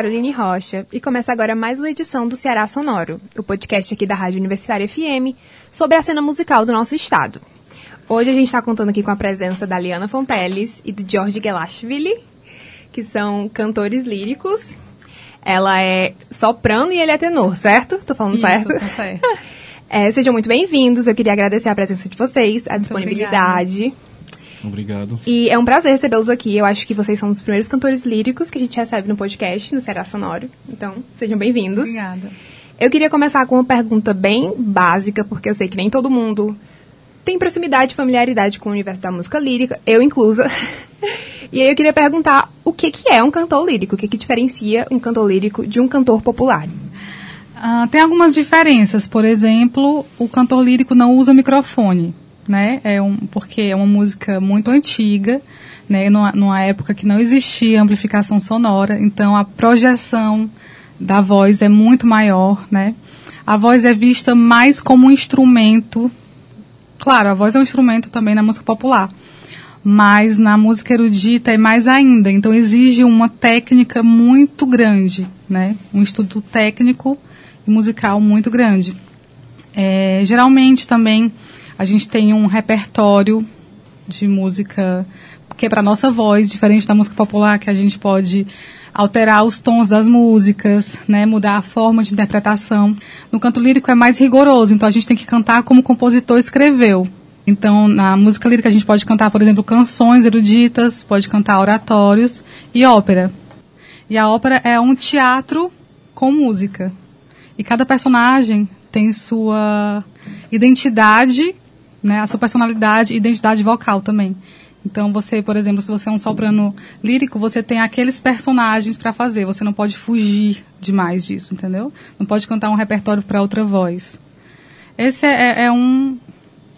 Caroline Rocha e começa agora mais uma edição do Ceará Sonoro, o podcast aqui da Rádio Universitária FM sobre a cena musical do nosso estado. Hoje a gente está contando aqui com a presença da Liana Fonteles e do George Gelashvili, que são cantores líricos. Ela é soprano e ele é tenor, certo? Tô falando Isso, certo? Tá certo. É, sejam muito bem-vindos. Eu queria agradecer a presença de vocês, a disponibilidade. Obrigado. E é um prazer recebê-los aqui. Eu acho que vocês são um dos primeiros cantores líricos que a gente recebe no podcast, no Será Sonoro. Então, sejam bem-vindos. Obrigada. Eu queria começar com uma pergunta bem básica, porque eu sei que nem todo mundo tem proximidade e familiaridade com o universo da música lírica, eu inclusa. E aí eu queria perguntar o que, que é um cantor lírico? O que, que diferencia um cantor lírico de um cantor popular? Ah, tem algumas diferenças. Por exemplo, o cantor lírico não usa microfone, né? É um, porque é uma música muito antiga, né? Numa, numa época que não existia amplificação sonora, então a projeção da voz é muito maior, né? A voz é vista mais como um instrumento. Claro, a voz é um instrumento também na música popular, mas na música erudita é mais ainda. Então exige uma técnica muito grande, né? Um estudo técnico e musical muito grande. É, geralmente também a gente tem um repertório de música que é para nossa voz, diferente da música popular, que a gente pode alterar os tons das músicas, né, mudar a forma de interpretação. No canto lírico é mais rigoroso, então a gente tem que cantar como o compositor escreveu. Então, na música lírica a gente pode cantar, por exemplo, canções eruditas, pode cantar oratórios e ópera. E a ópera é um teatro com música. E cada personagem tem sua identidade, né, a sua personalidade e identidade vocal também. Então, você, por exemplo, se você é um soprano lírico, você tem aqueles personagens para fazer. Você não pode fugir demais disso, entendeu? Não pode cantar um repertório para outra voz. Esse é, é, um,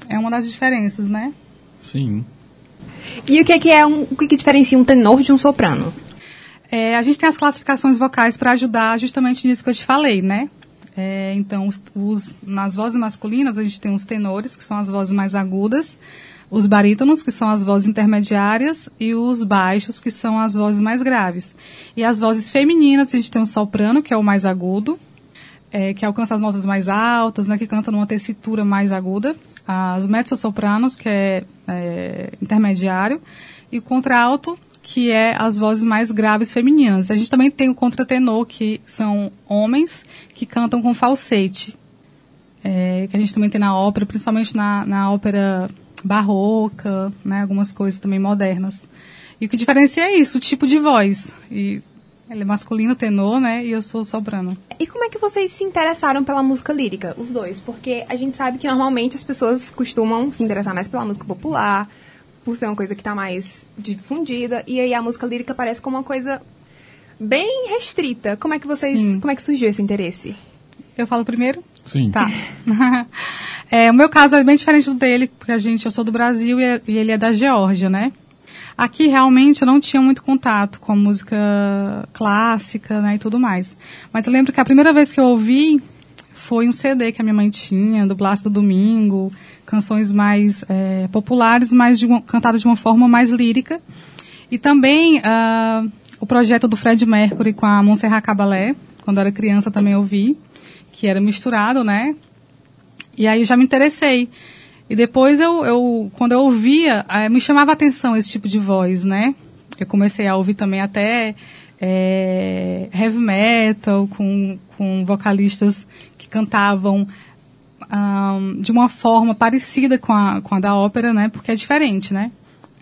é uma das diferenças, né? Sim. E o que, que é um, o que, que diferencia um tenor de um soprano? É, a gente tem as classificações vocais para ajudar justamente nisso que eu te falei, né? É, então, os, os, nas vozes masculinas, a gente tem os tenores, que são as vozes mais agudas, os barítonos, que são as vozes intermediárias, e os baixos, que são as vozes mais graves. E as vozes femininas, a gente tem o soprano, que é o mais agudo, é, que alcança as notas mais altas, né, que canta numa tessitura mais aguda. As mezzo-sopranos, que é, é intermediário, e o contralto, que é as vozes mais graves femininas. A gente também tem o contratenor, que são homens que cantam com falsete, é, que a gente também tem na ópera, principalmente na, na ópera barroca, né, algumas coisas também modernas. E o que diferencia é isso, o tipo de voz. E ele é masculino, tenor, né, e eu sou soprano. E como é que vocês se interessaram pela música lírica, os dois? Porque a gente sabe que normalmente as pessoas costumam se interessar mais pela música popular, por ser uma coisa que está mais difundida, e aí a música lírica parece como uma coisa bem restrita. Como é que vocês, Sim. como é que surgiu esse interesse? Eu falo primeiro? Sim. Tá. é, o meu caso é bem diferente do dele, porque a gente, eu sou do Brasil e, e, ele é da Geórgia, né? Aqui realmente eu não tinha muito contato com a música clássica, né, e tudo mais. Mas eu lembro que a primeira vez que eu ouvi foi um CD que a minha mãe tinha, do Blas do Domingo, canções mais é, populares, mas de uma, cantadas de uma forma mais lírica. E também uh, o projeto do Fred Mercury com a Montserrat Caballé, quando eu era criança também ouvi, que era misturado, né? E aí eu já me interessei. E depois eu, eu quando eu ouvia, eh, me chamava a atenção esse tipo de voz, né? Eu comecei a ouvir também até é, heavy metal com, com vocalistas cantavam um, de uma forma parecida com a, com a da ópera, né? Porque é diferente, né?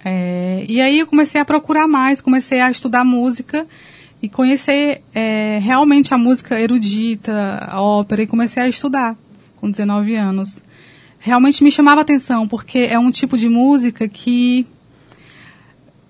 É, e aí eu comecei a procurar mais, comecei a estudar música e conhecer é, realmente a música erudita, a ópera, e comecei a estudar com 19 anos. Realmente me chamava atenção, porque é um tipo de música que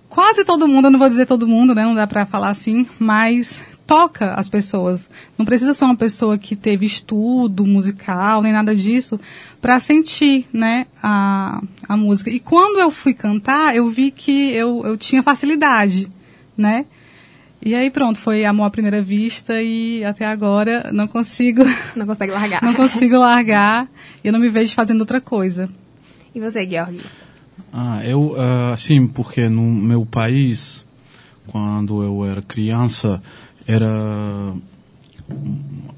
quase todo mundo, eu não vou dizer todo mundo, né, não dá para falar assim, mas toca as pessoas. Não precisa ser uma pessoa que teve estudo musical, nem nada disso, para sentir, né, a, a música. E quando eu fui cantar, eu vi que eu, eu tinha facilidade, né? E aí pronto, foi amor à primeira vista e até agora não consigo, Não consegue largar. não consigo largar e eu não me vejo fazendo outra coisa. E você, Georg? Ah, eu, ah, sim, porque no meu país, quando eu era criança, era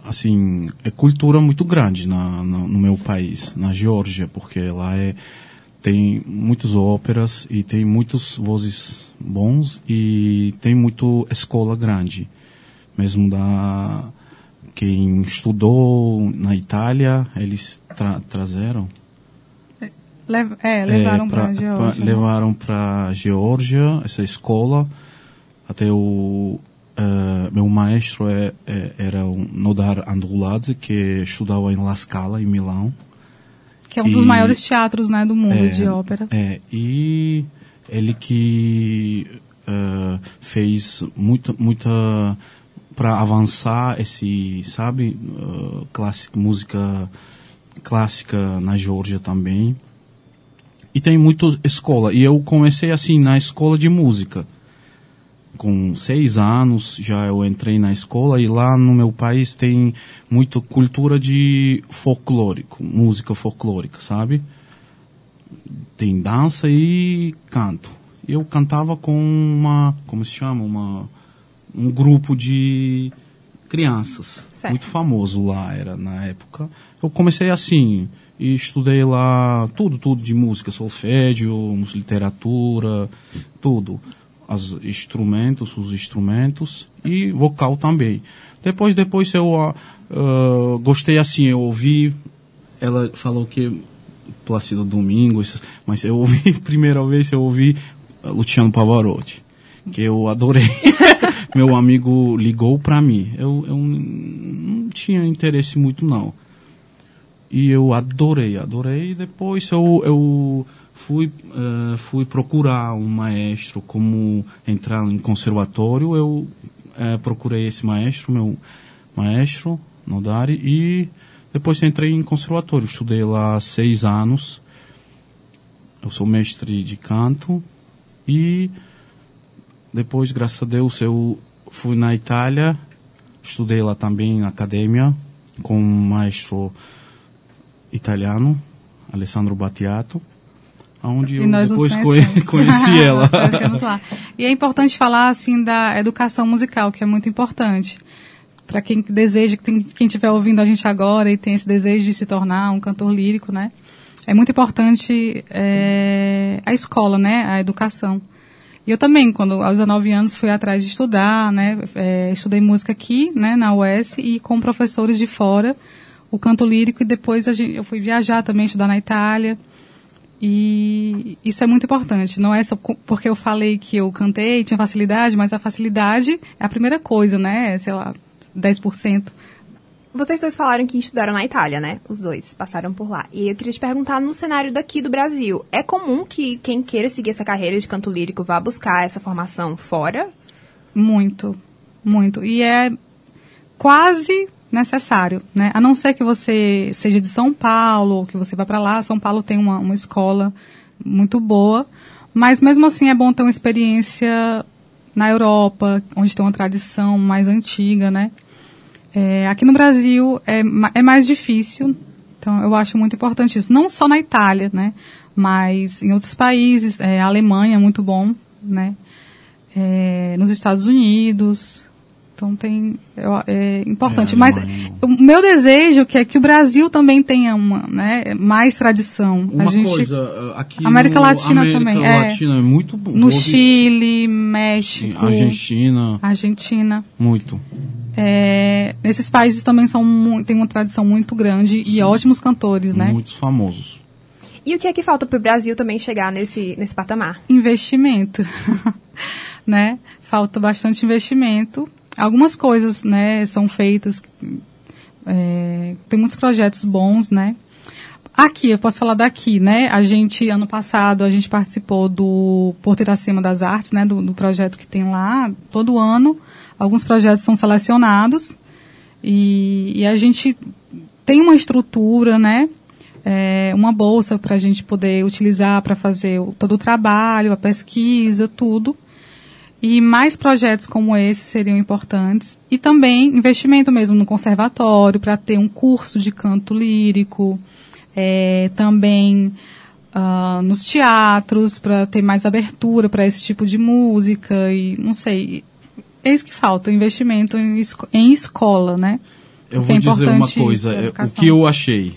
assim é cultura muito grande na, na, no meu país, na Geórgia, porque lá é tem muitas óperas e tem muitos vozes bons e tem muito escola grande, mesmo da quem estudou na Itália eles tra trazeram é, levaram é, para a Geórgia. né? Levaram para Geórgia essa escola. Até o uh, meu maestro é, é, era o Nodar Andruladze, que estudava em La Scala, em Milão. Que é um dos E- maiores teatros né, do mundo É, de ópera. É, e ele que uh, fez muito, muita para avançar esse, sabe, uh, clássico, música clássica na Geórgia também. E tem muita escola. E eu comecei assim na escola de música. Com seis anos já eu entrei na escola e lá no meu país tem muita cultura de folclórico, música folclórica, sabe? tem dança e canto. Eu cantava com uma, como se chama, uma um grupo de crianças, Certo. muito famoso lá era na época. Eu comecei assim e estudei lá tudo, tudo de música, solfégio, literatura, tudo, os instrumentos, os instrumentos e vocal também. Depois, depois eu ah, ah, gostei assim, eu ouvi ela falou que Plácido Domingos, mas eu ouvi, primeira vez eu ouvi uh, Luciano Pavarotti, que eu adorei. Meu amigo ligou para mim. Eu, eu não tinha interesse muito não. E eu adorei, adorei. Depois eu, eu fui, eh, fui procurar um maestro, como entrar em conservatório. Eu eh, procurei esse maestro, meu maestro, Nodari, e depois entrei em conservatório. Estudei lá seis anos. Eu sou mestre de canto. E depois, graças a Deus, eu fui na Itália. Estudei lá também na academia com um maestro italiano, Alessandro Battiato, onde eu E depois conhecemos. conheci ela. conhecemos lá. E é importante falar assim da educação musical, que é muito importante. Para quem deseja, quem estiver ouvindo a gente agora e tem esse desejo de se tornar um cantor lírico, né? É muito importante é, a escola, né? A educação. E eu também, quando aos 19 anos, fui atrás de estudar, né? É, estudei música aqui, né? Na UES e com professores de fora, o canto lírico e depois gente, eu fui viajar também, estudar na Itália. E isso é muito importante. Não é só porque eu falei que eu cantei, tinha facilidade, mas a facilidade é a primeira coisa, né? Sei lá, 10%. Vocês dois falaram que estudaram na Itália, né? Os dois passaram por lá. E eu queria te perguntar, no cenário daqui do Brasil, é comum que quem queira seguir essa carreira de canto lírico vá buscar essa formação fora? Muito, muito. E é quase necessário, né? A não ser que você seja de São Paulo, que você vá para lá. São Paulo tem uma, uma escola muito boa, mas mesmo assim é bom ter uma experiência na Europa, onde tem uma tradição mais antiga, né? É, aqui no Brasil é, é mais difícil, então eu acho muito importante isso. Não só na Itália, né? Mas em outros países, é, a Alemanha é muito bom, né? É, nos Estados Unidos. Então tem eu- é importante. É, Mas o meu desejo que é que o Brasil também tenha uma, né, mais tradição. Uma a gente, coisa, uh, aqui América no Latina América também, é. Latina é muito bom. no Chile, Sim, México, Argentina, Argentina. muito. É, nesses países também são tem uma tradição muito grande e ótimos cantores, né? Muitos famosos. E o que é que falta para o Brasil também chegar nesse, nesse patamar? investimento, né? Falta bastante investimento. Algumas coisas, né, são feitas. é, tem muitos projetos bons, né? Aqui, eu posso falar daqui, né? A gente, ano passado, a gente participou do Porto Iracema das Artes, né? Do, do projeto que tem lá, todo ano. Alguns projetos são selecionados e, e a gente tem uma estrutura, né? É, uma bolsa para a gente poder utilizar para fazer o- todo o trabalho, a pesquisa, tudo. E mais projetos como esse seriam importantes. E também investimento mesmo no conservatório, para ter um curso de canto lírico. É, também ah, nos teatros, para ter mais abertura para esse tipo de música. E não sei. eis que falta investimento em, esco em escola, né? Eu vou é dizer uma coisa, isso, é, o que eu achei,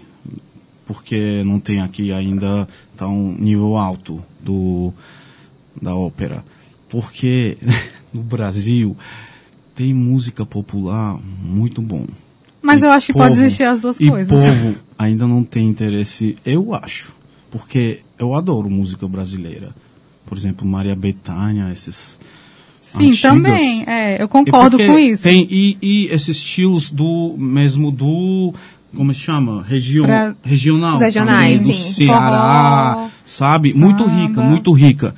porque não tem aqui ainda tá um nível alto do da ópera, porque no Brasil tem música popular muito bom. Mas E eu acho que pode existir as duas e coisas. povo ainda não tem interesse, eu acho, porque eu adoro música brasileira. Por exemplo, Maria Bethânia, esses Sim, antigas. também. É, eu concordo com isso. Tem, e, e esses estilos do mesmo do como se chama? Região, Pra- regional. Os regionais, do sim. Ceará, Forró, sabe? Muito samba. rica, muito rica.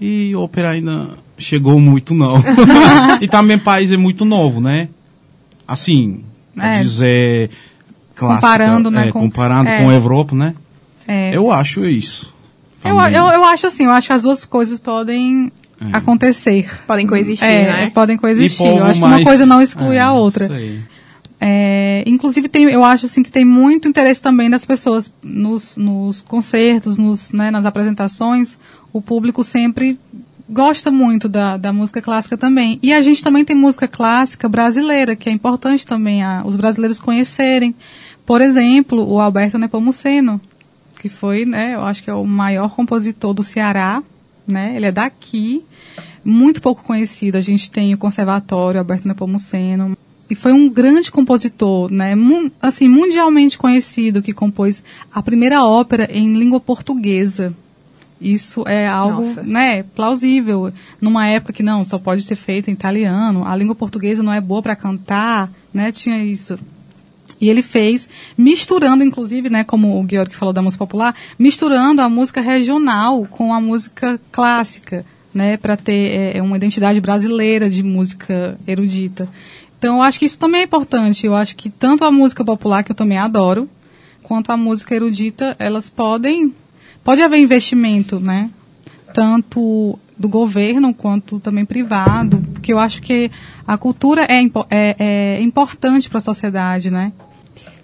E ópera ainda chegou muito não. e também país é muito novo, né? Assim, É. dizer clássica, Comparando, né, é, com- comparando é. com a Europa, né? É. Eu acho isso. Eu, eu, eu acho assim, eu acho que as duas coisas podem É. acontecer. Podem coexistir, É, né? podem coexistir. Eu acho que uma mais- coisa não exclui é, a outra. sei. É, inclusive, tem, eu acho assim, que tem muito interesse também das pessoas nos, nos concertos, nos, né, nas apresentações. O público sempre gosta muito da, da música clássica também. E a gente também tem música clássica brasileira, que é importante também a, os brasileiros conhecerem. Por exemplo, o Alberto Nepomuceno, que foi, né, eu acho que é o maior compositor do Ceará, né? Ele é daqui, muito pouco conhecido. A gente tem o Conservatório Alberto Nepomuceno, e foi um grande compositor, né, assim, mundialmente conhecido, que compôs a primeira ópera em língua portuguesa. Isso é algo, Nossa. né, plausível. Numa época que não, só pode ser feita em italiano, a língua portuguesa não é boa para cantar, né, tinha isso. E ele fez, misturando, inclusive, né, como o Georg falou da música popular, misturando a música regional com a música clássica, né, para ter é, uma identidade brasileira de música erudita. Então, eu acho que isso também é importante. Eu acho que tanto a música popular, que eu também adoro, quanto a música erudita, elas podem. Pode haver investimento, né? Tanto do governo quanto também privado, porque eu acho que a cultura é, é- é importante para a sociedade, né?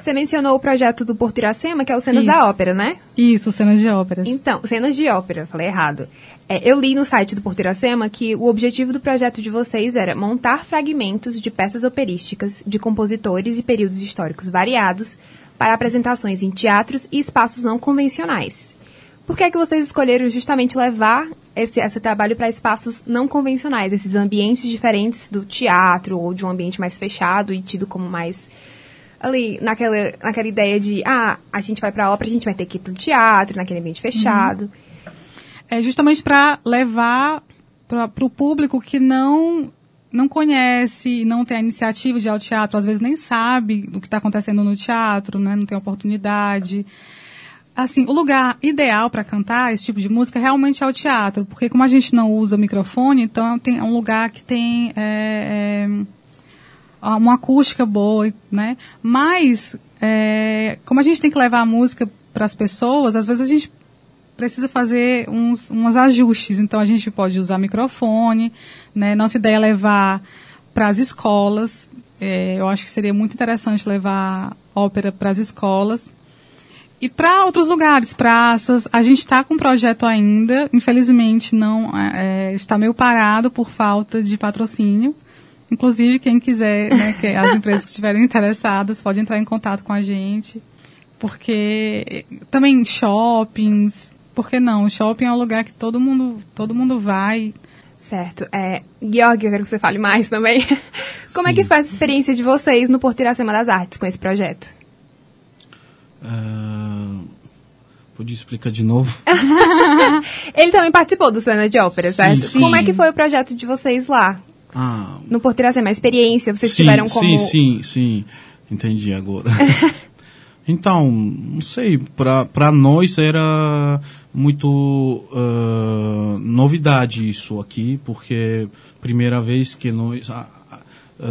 Você mencionou o projeto do Porto Iracema, que é o Cenas Isso. da Ópera, né? Isso, cenas de óperas. Então, cenas de ópera, falei errado. É, eu li no site do Porto Iracema que o objetivo do projeto de vocês era montar fragmentos de peças operísticas de compositores e períodos históricos variados para apresentações em teatros e espaços não convencionais. Por que é que vocês escolheram justamente levar esse, esse trabalho para espaços não convencionais, esses ambientes diferentes do teatro ou de um ambiente mais fechado e tido como mais ali naquela, naquela ideia de ah, a gente vai pra ópera, a gente vai ter que ir pro teatro, naquele ambiente fechado. é justamente para levar para o público que não não conhece, não tem a iniciativa de ir ao teatro, às vezes nem sabe do que está acontecendo no teatro, né? não tem oportunidade. Assim, o lugar ideal para cantar esse tipo de música realmente é o teatro, porque como a gente não usa microfone, então tem é um lugar que tem é, é, uma acústica boa, né? Mas é, como a gente tem que levar a música para as pessoas, às vezes a gente precisa fazer uns, uns ajustes. Então a gente pode usar microfone, né? Nossa ideia é levar para as escolas. É, eu acho que seria muito interessante levar ópera para as escolas. E para outros lugares, praças, a gente está com um projeto ainda, infelizmente não é, está meio parado por falta de patrocínio. Inclusive, quem quiser, né, que as empresas que estiverem interessadas, podem entrar em contato com a gente. Porque também shoppings, por que não? Shopping é um lugar que todo mundo, todo mundo vai. Certo. É, Georg, eu quero que você fale mais também. Como é Sim. que foi essa experiência de vocês no Porto Iracema das Artes com esse projeto? Ah, podia explicar de novo? Ele também participou do Cena de Ópera, certo? sim. Como é que foi o projeto de vocês lá? Ah, No Porto Iracema, a experiência, vocês sim, tiveram como... Sim, sim, sim. Entendi agora. então, não sei, para nós era muito ah, novidade isso aqui, porque primeira vez que nós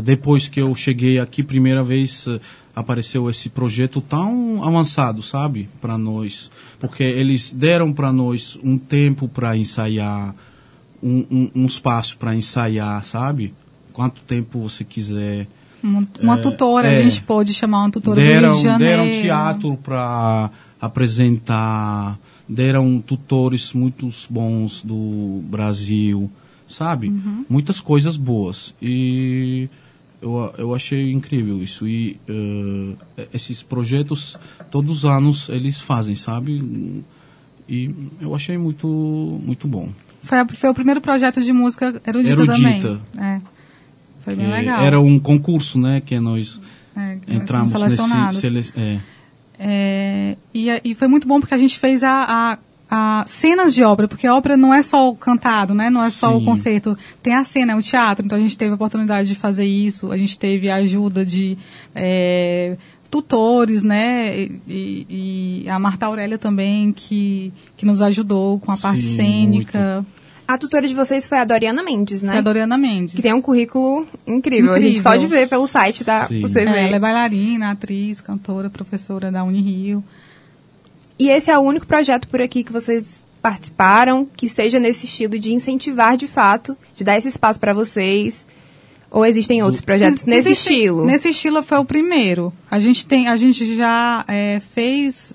depois que eu cheguei aqui, primeira vez ah, apareceu esse projeto tão avançado, sabe, para nós, porque eles deram para nós um tempo para ensaiar, um, um, um espaço para ensaiar, sabe? Quanto tempo você quiser. Uma, uma É, tutora, é. a gente pôde chamar uma tutora do Deram, Rio de Janeiro. deram teatro para apresentar, deram tutores muito bons do Brasil, sabe? Muitas coisas boas. E eu, eu achei incrível isso. E eh, esses projetos, todos os anos, eles fazem, sabe? E eu achei muito, muito bom. Foi, a- foi o primeiro projeto de música erudita, Erudita. também. É. Foi bem Eh, legal. Era um concurso, né? Que nós É, entramos selecionados. nesse... Sele, é. É, e, e foi muito bom porque a gente fez a, a- a cenas de obra, porque a ópera não é só o cantado, né? Não é só o Sim. concerto. Tem a cena, é o teatro. Então a gente teve a oportunidade de fazer isso. A gente teve a ajuda de é, tutores, né? E, e- a Marta Aurélia também, que, que nos ajudou com a parte Sim, cênica. A tutora de vocês foi a Doriana Mendes, né? Foi a Doriana Mendes. Que tem um currículo incrível. A gente Incrível. só de ver pelo site da Sim. você É, ela é bailarina, atriz, cantora, professora da Unirio. E esse é o único projeto por aqui que vocês participaram que seja nesse estilo de incentivar de fato, de dar esse espaço para vocês. Ou existem outros projetos nesse Existe- estilo? Nesse estilo foi o primeiro. A gente tem, a gente já é, fez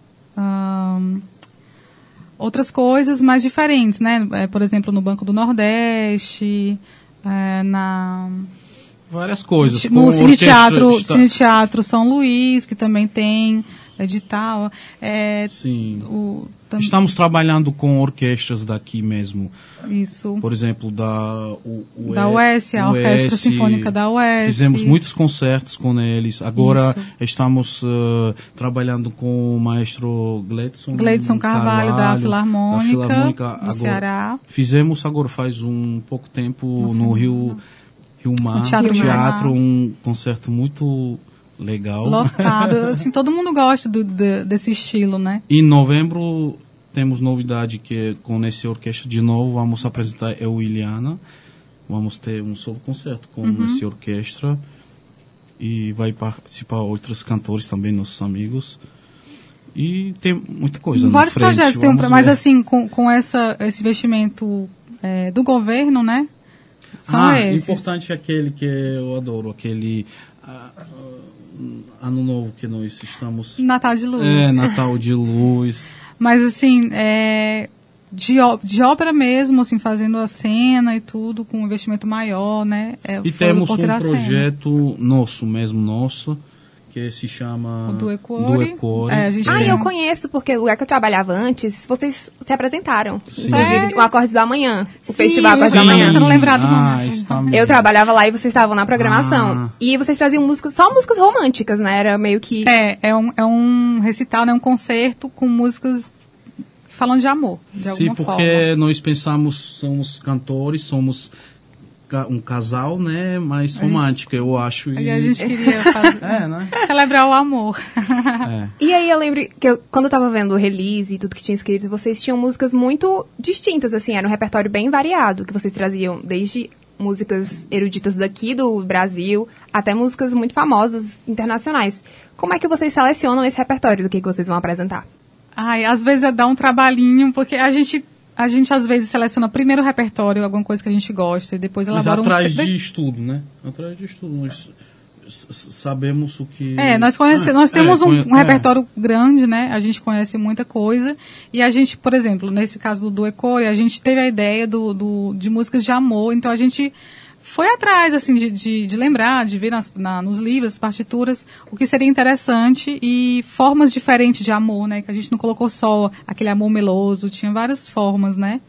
outras coisas mais diferentes, né? É, por exemplo, no Banco do Nordeste, é, na Várias coisas. com no Cine Teatro, Cine Teatro São Luís, que também tem edital. É, Sim. o, tam- Estamos trabalhando com orquestras daqui mesmo. isso. Por exemplo, da UE, Da UES, a Orquestra Sinfônica da UES. Fizemos muitos concertos com eles. Agora Isso. estamos eh, trabalhando com o maestro Gledson, Gleidson Carvalho, da Filarmônica, Filarmônica. do Agora, Ceará. Fizemos agora faz um pouco tempo no, Rio, Rio Mar, No Teatro Mar. um concerto muito legal. Lotado. assim, todo mundo gosta do- de- desse estilo, né? Em novembro temos novidade que é com esse orquestra de novo vamos apresentar Eu Iliana. Vamos ter um solo concerto com Uhum. esse orquestra e vai participar outros cantores também, nossos amigos. E tem muita coisa Vários frente, projetos, tem um, mas ver. assim, com, com essa, esse investimento é, do governo, né? São ah, esses. importante é aquele que eu adoro, aquele ah, ano novo que nós estamos. Natal de Luz. É, Natal de Luz. Mas assim, é, de, de ópera mesmo, assim, fazendo a cena e tudo, com um investimento maior, né? É, E temos um projeto nosso mesmo, nosso, que se chama O do Equore. Do Equore. É, a gente Ah, tem eu conheço, porque o lugar que eu trabalhava antes, vocês se apresentaram. Sim. Inclusive, o Acordes do Amanhã. O Sim, festival Acordes do sim. Amanhã. tentando lembrar do ah, nome. está Eu trabalhava lá e vocês estavam na programação. Ah. E vocês traziam músicas, só músicas românticas, né? Era meio que. É, é um, é um recital, né? Um concerto com músicas falando de amor, de Sim, alguma porque forma. nós pensamos, somos cantores, somos um casal, né, mais romântico, eu acho. E a gente queria fazer- É, né? celebrar o amor. É. E aí eu lembro que eu- quando eu tava vendo o release e tudo que tinha escrito, vocês tinham músicas muito distintas, assim, era um repertório bem variado, que vocês traziam desde músicas eruditas daqui do Brasil até músicas muito famosas internacionais. Como é que vocês selecionam esse repertório do que, que vocês vão apresentar? Ai, às vezes é dar um trabalhinho, porque a gente, a gente às vezes seleciona primeiro o repertório, alguma coisa que a gente gosta, e depois Mas elabora atrás um... de estudo, né? Atrás de estudo, nós sabemos o que... É, nós, conhece, Ah, nós temos é, um, conhe- um é. repertório grande, né? A gente conhece muita coisa. E a gente, por exemplo, nesse caso do Duecore, a gente teve a ideia do, do, de músicas de amor. Então a gente foi atrás, assim, de, de, de lembrar, de ver nas, na, nos livros, as partituras, o que seria interessante e formas diferentes de amor, né? Que a gente não colocou só aquele amor meloso, tinha várias formas, né?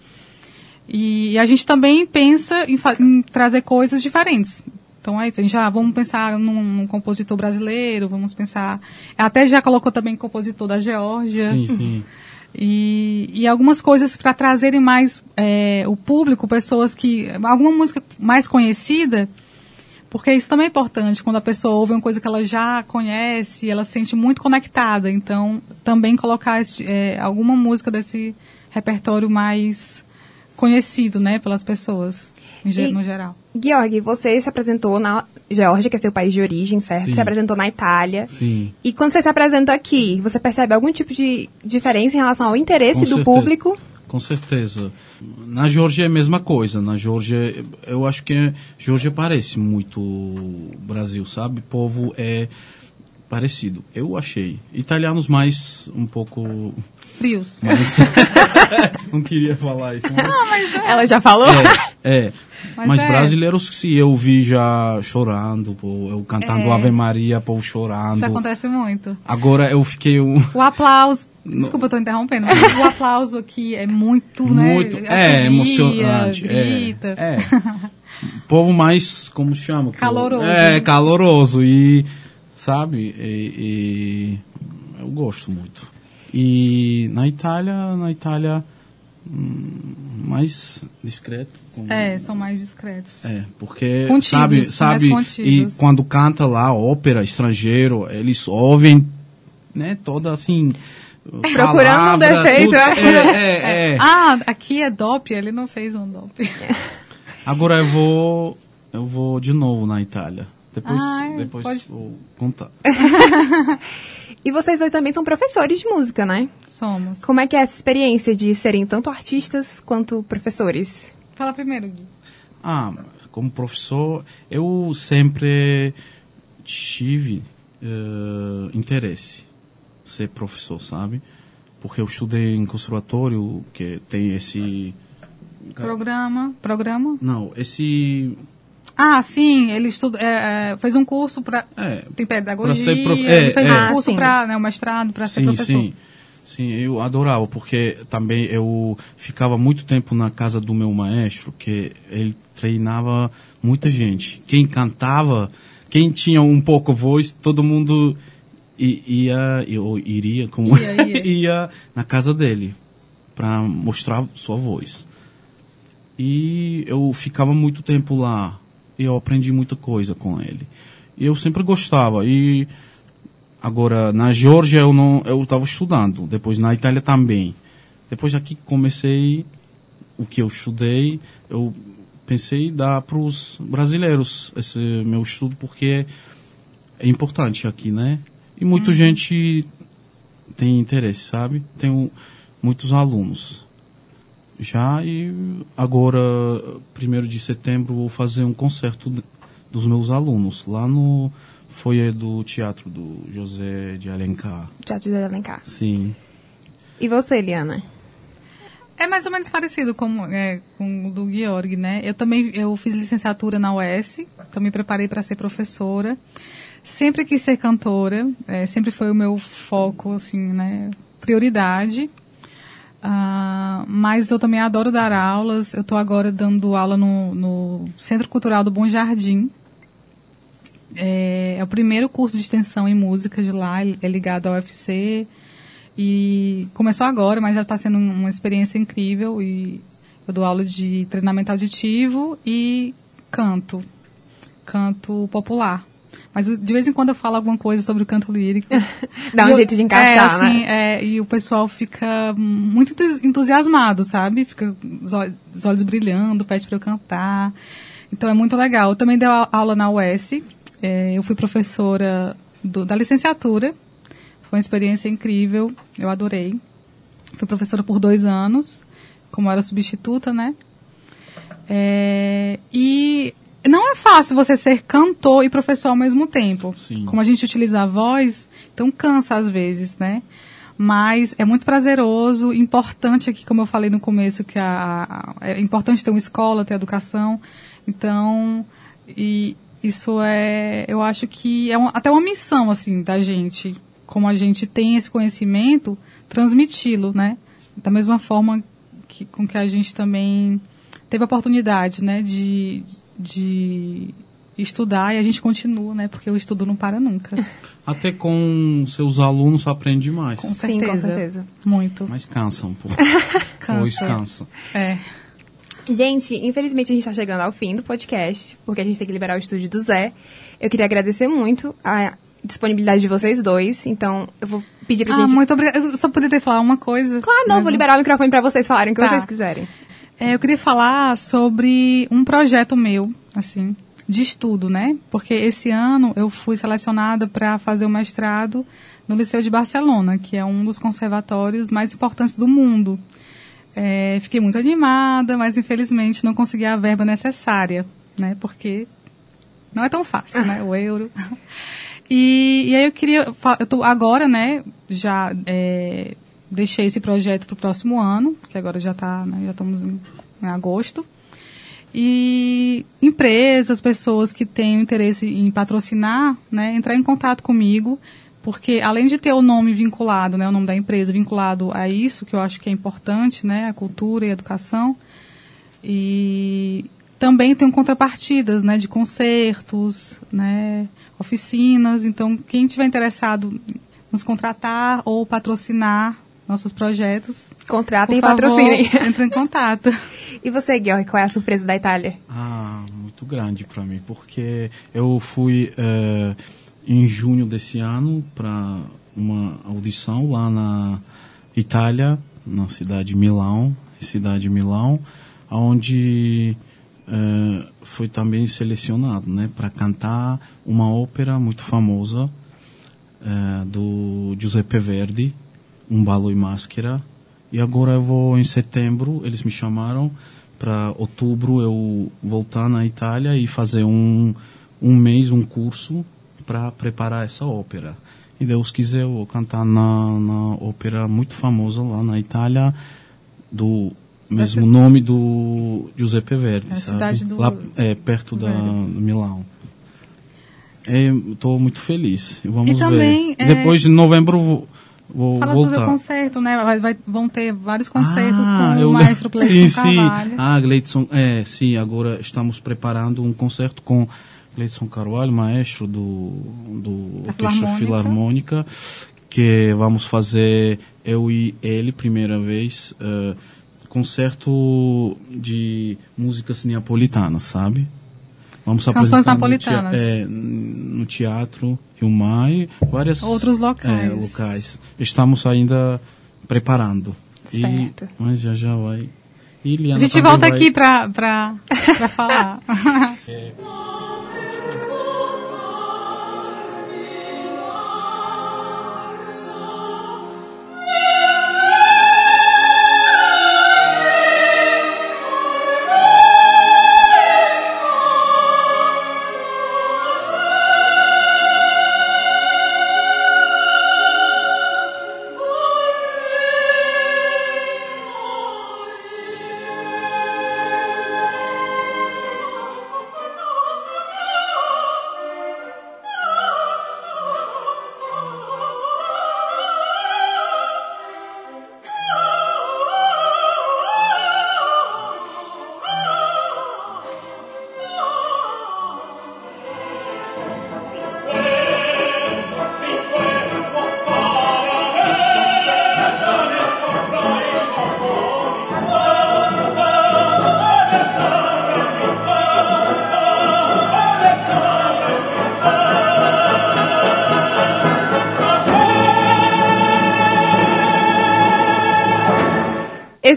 E a gente também pensa em, em trazer coisas diferentes. Então é isso, a gente já vamos pensar num, num compositor brasileiro, vamos pensar. Até já colocou também compositor da Geórgia. Sim, sim. E, e algumas coisas para trazerem mais é, o público, pessoas que. alguma música mais conhecida, porque isso também é importante, quando a pessoa ouve uma coisa que ela já conhece, ela se sente muito conectada. Então, também colocar este, é, alguma música desse repertório mais conhecido, né, pelas pessoas, em ge- E- no geral. Georg, você se apresentou na Geórgia, que é seu país de origem, certo? Sim. Se apresentou na Itália. Sim. E quando você se apresenta aqui, você percebe algum tipo de diferença em relação ao interesse Com do certeza. público? Com certeza. Na Geórgia é a mesma coisa. Na Geórgia, eu acho que Geórgia parece muito Brasil, sabe? O povo é parecido. Eu achei. Italianos mais um pouco Frios. Mas não queria falar isso. Mas, Ela já falou? é, é. Mas Mas, é. brasileiros que se eu vi já chorando, pô, eu cantando É. Ave Maria, povo chorando. Isso acontece muito. Agora eu fiquei um O aplauso. Desculpa, eu tô interrompendo. mas o aplauso aqui é muito, né? muito é emocionante, Grita. é, é. O povo mais como chama? Caloroso. É, caloroso e sabe, e, e eu gosto muito. E na Itália, na Itália hum, mais discreto. como- É, são mais discretos. É, porque Contidos, sabe, sabe, e quando canta lá ópera estrangeiro, eles ouvem, né, toda assim Procurando um palavra, defeito, tudo. é. É, é, é. Ah, aqui é DOP, ele não fez um DOP. Agora eu vou, eu vou de novo na Itália. Depois, Ah, é, depois pode- vou contar. E vocês dois também são professores de música, né? Somos. Como é que é essa experiência de serem tanto artistas quanto professores? Fala primeiro, Gui. Ah, como professor, eu sempre tive eh, interesse ser professor, sabe? Porque eu estudei em conservatório, que tem esse... Programa. Programa? Não, esse... Ah, sim, ele estuda, é, é, fez um curso para É, tem pedagogia, prof- ele é, fez é. um Ah, curso sim. para, né, um mestrado para ser sim, professor. sim. Sim, eu adorava, porque também eu ficava muito tempo na casa do meu maestro, que ele treinava muita gente. Quem cantava, quem tinha um pouco voz, todo mundo ia, ou iria, como Ia, ia. ia na casa dele para mostrar sua voz. E eu ficava muito tempo lá. E eu aprendi muita coisa com ele. E eu sempre gostava. E agora na Geórgia eu não eu estava estudando. Depois na Itália também. Depois aqui comecei o que eu estudei, eu pensei em dar para os brasileiros esse meu estudo porque é importante aqui, né? E muita gente tem interesse, sabe? Tenho muitos alunos já e agora, primeiro de setembro, vou fazer um concerto de- dos meus alunos lá no foyer do teatro do José de Alencar. Teatro de Alencar. Sim. E você, Eliana? É mais ou menos parecido com, é, com o do Georg, né? Eu também eu fiz licenciatura na UES, então me preparei para ser professora. Sempre quis ser cantora, é, sempre foi o meu foco, assim, né? Prioridade. Ah, mas eu também adoro dar aulas. Eu estou agora dando aula no, no Centro Cultural do Bom Jardim. É, é o primeiro curso de extensão em música de lá, é ligado ao UFC. E começou agora, mas já está sendo um, uma experiência incrível. E eu dou aula de treinamento auditivo e canto. Canto popular. Mas de vez em quando eu falo alguma coisa sobre o canto lírico. Dá um eu- jeito de é, encaixar, assim, né? é, e o pessoal fica muito entus- entusiasmado, sabe? Fica os ol- os olhos brilhando, pede para eu cantar. Então é muito legal. Eu também dei aula na UES. é, eu fui professora do- da licenciatura. Foi uma experiência incrível. Eu adorei. Fui professora por dois anos, como era substituta, né? É, e não é fácil você ser cantor e professor ao mesmo tempo. Sim. Como a gente utiliza a voz, então cansa às vezes, né? Mas é muito prazeroso, importante aqui, como eu falei no começo, que a, a- é importante ter uma escola, ter educação. Então, e isso é, eu acho que é um- até uma missão, assim, da gente, como a gente tem esse conhecimento, transmiti-lo, né? Da mesma forma que, com que a gente também teve a oportunidade, né, de, de estudar e a gente continua, né, porque o estudo não para nunca. Até com seus alunos aprende mais. Com Sim, com certeza. certeza. Muito. Mas cansa um pouco. Cansa. Pois cansa. É. Gente, infelizmente a gente está chegando ao fim do podcast, porque a gente tem que liberar o estúdio do Zé. Eu queria agradecer muito a disponibilidade de vocês dois, então eu vou pedir pra Ah, gente... muito obrigada. Eu só poderia falar uma coisa. Claro, não, Mas vou liberar o microfone para vocês falarem o que Tá. vocês quiserem. É, eu queria falar sobre um projeto meu, assim, de estudo, né? Porque esse ano eu fui selecionada para fazer o mestrado no Liceu de Barcelona, que é um dos conservatórios mais importantes do mundo. É, fiquei muito animada, mas infelizmente não consegui a verba necessária, né? Porque não é tão fácil, né? O euro. E, e aí eu queria, eu tô agora, né? Já é, deixei esse projeto para o próximo ano, que agora já tá, né, já estamos em, em agosto. E empresas, pessoas que têm interesse em patrocinar, né, entrar em contato comigo, porque além de ter o nome vinculado, né, o nome da empresa vinculado a isso, que eu acho que é importante, né, a cultura e a educação, e também tem contrapartidas, né, de concertos, né, oficinas. Então, quem tiver interessado nos contratar ou patrocinar nossos projetos, Contratem e patrocinem. entre em contato. E você, Georg, qual é a surpresa da Itália? Ah, muito grande para mim, porque eu fui eh, em junho desse ano para uma audição lá na Itália, na cidade de Milão, cidade de Milão, onde eh, foi também selecionado, né, para cantar uma ópera muito famosa eh, do Giuseppe Verdi, Um Ballo e Máscara. E agora eu vou em setembro, eles me chamaram para outubro eu voltar na Itália e fazer um, um mês, um curso para preparar essa ópera. E Deus quiser, eu vou cantar na, na ópera muito famosa lá na Itália, do mesmo nome do Giuseppe Verdi, É cidade do- lá é, perto da, do Milão. Estou muito feliz. Vamos E também, ver. é, Depois de novembro vou, Fala voltar. do concerto, né? Vai- vai- vão ter vários concertos Ah, com o maestro Cleiton sim, Carvalho. Sim. Ah, Gleidson, é, sim, agora estamos preparando um concerto com Gleidson Carvalho, maestro do, do Da Orquestra Filarmônica. Filarmônica, que vamos fazer, eu e ele, primeira vez, eh, concerto de músicas neapolitanas, sabe? Vamos Canções apresentar no tea- napolitanas. é, no teatro Rio Mar, várias Outros locais. é, locais. Estamos ainda preparando. E- Certo. mas já já vai. E A gente volta vai- aqui pra falar.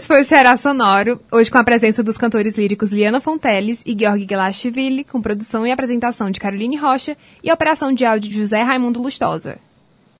Esse foi o Ceará Sonoro, hoje com a presença dos cantores líricos Liana Fonteles e Georg Gelashvili, com produção e apresentação de Caroline Rocha e operação de áudio de José Raimundo Lustosa.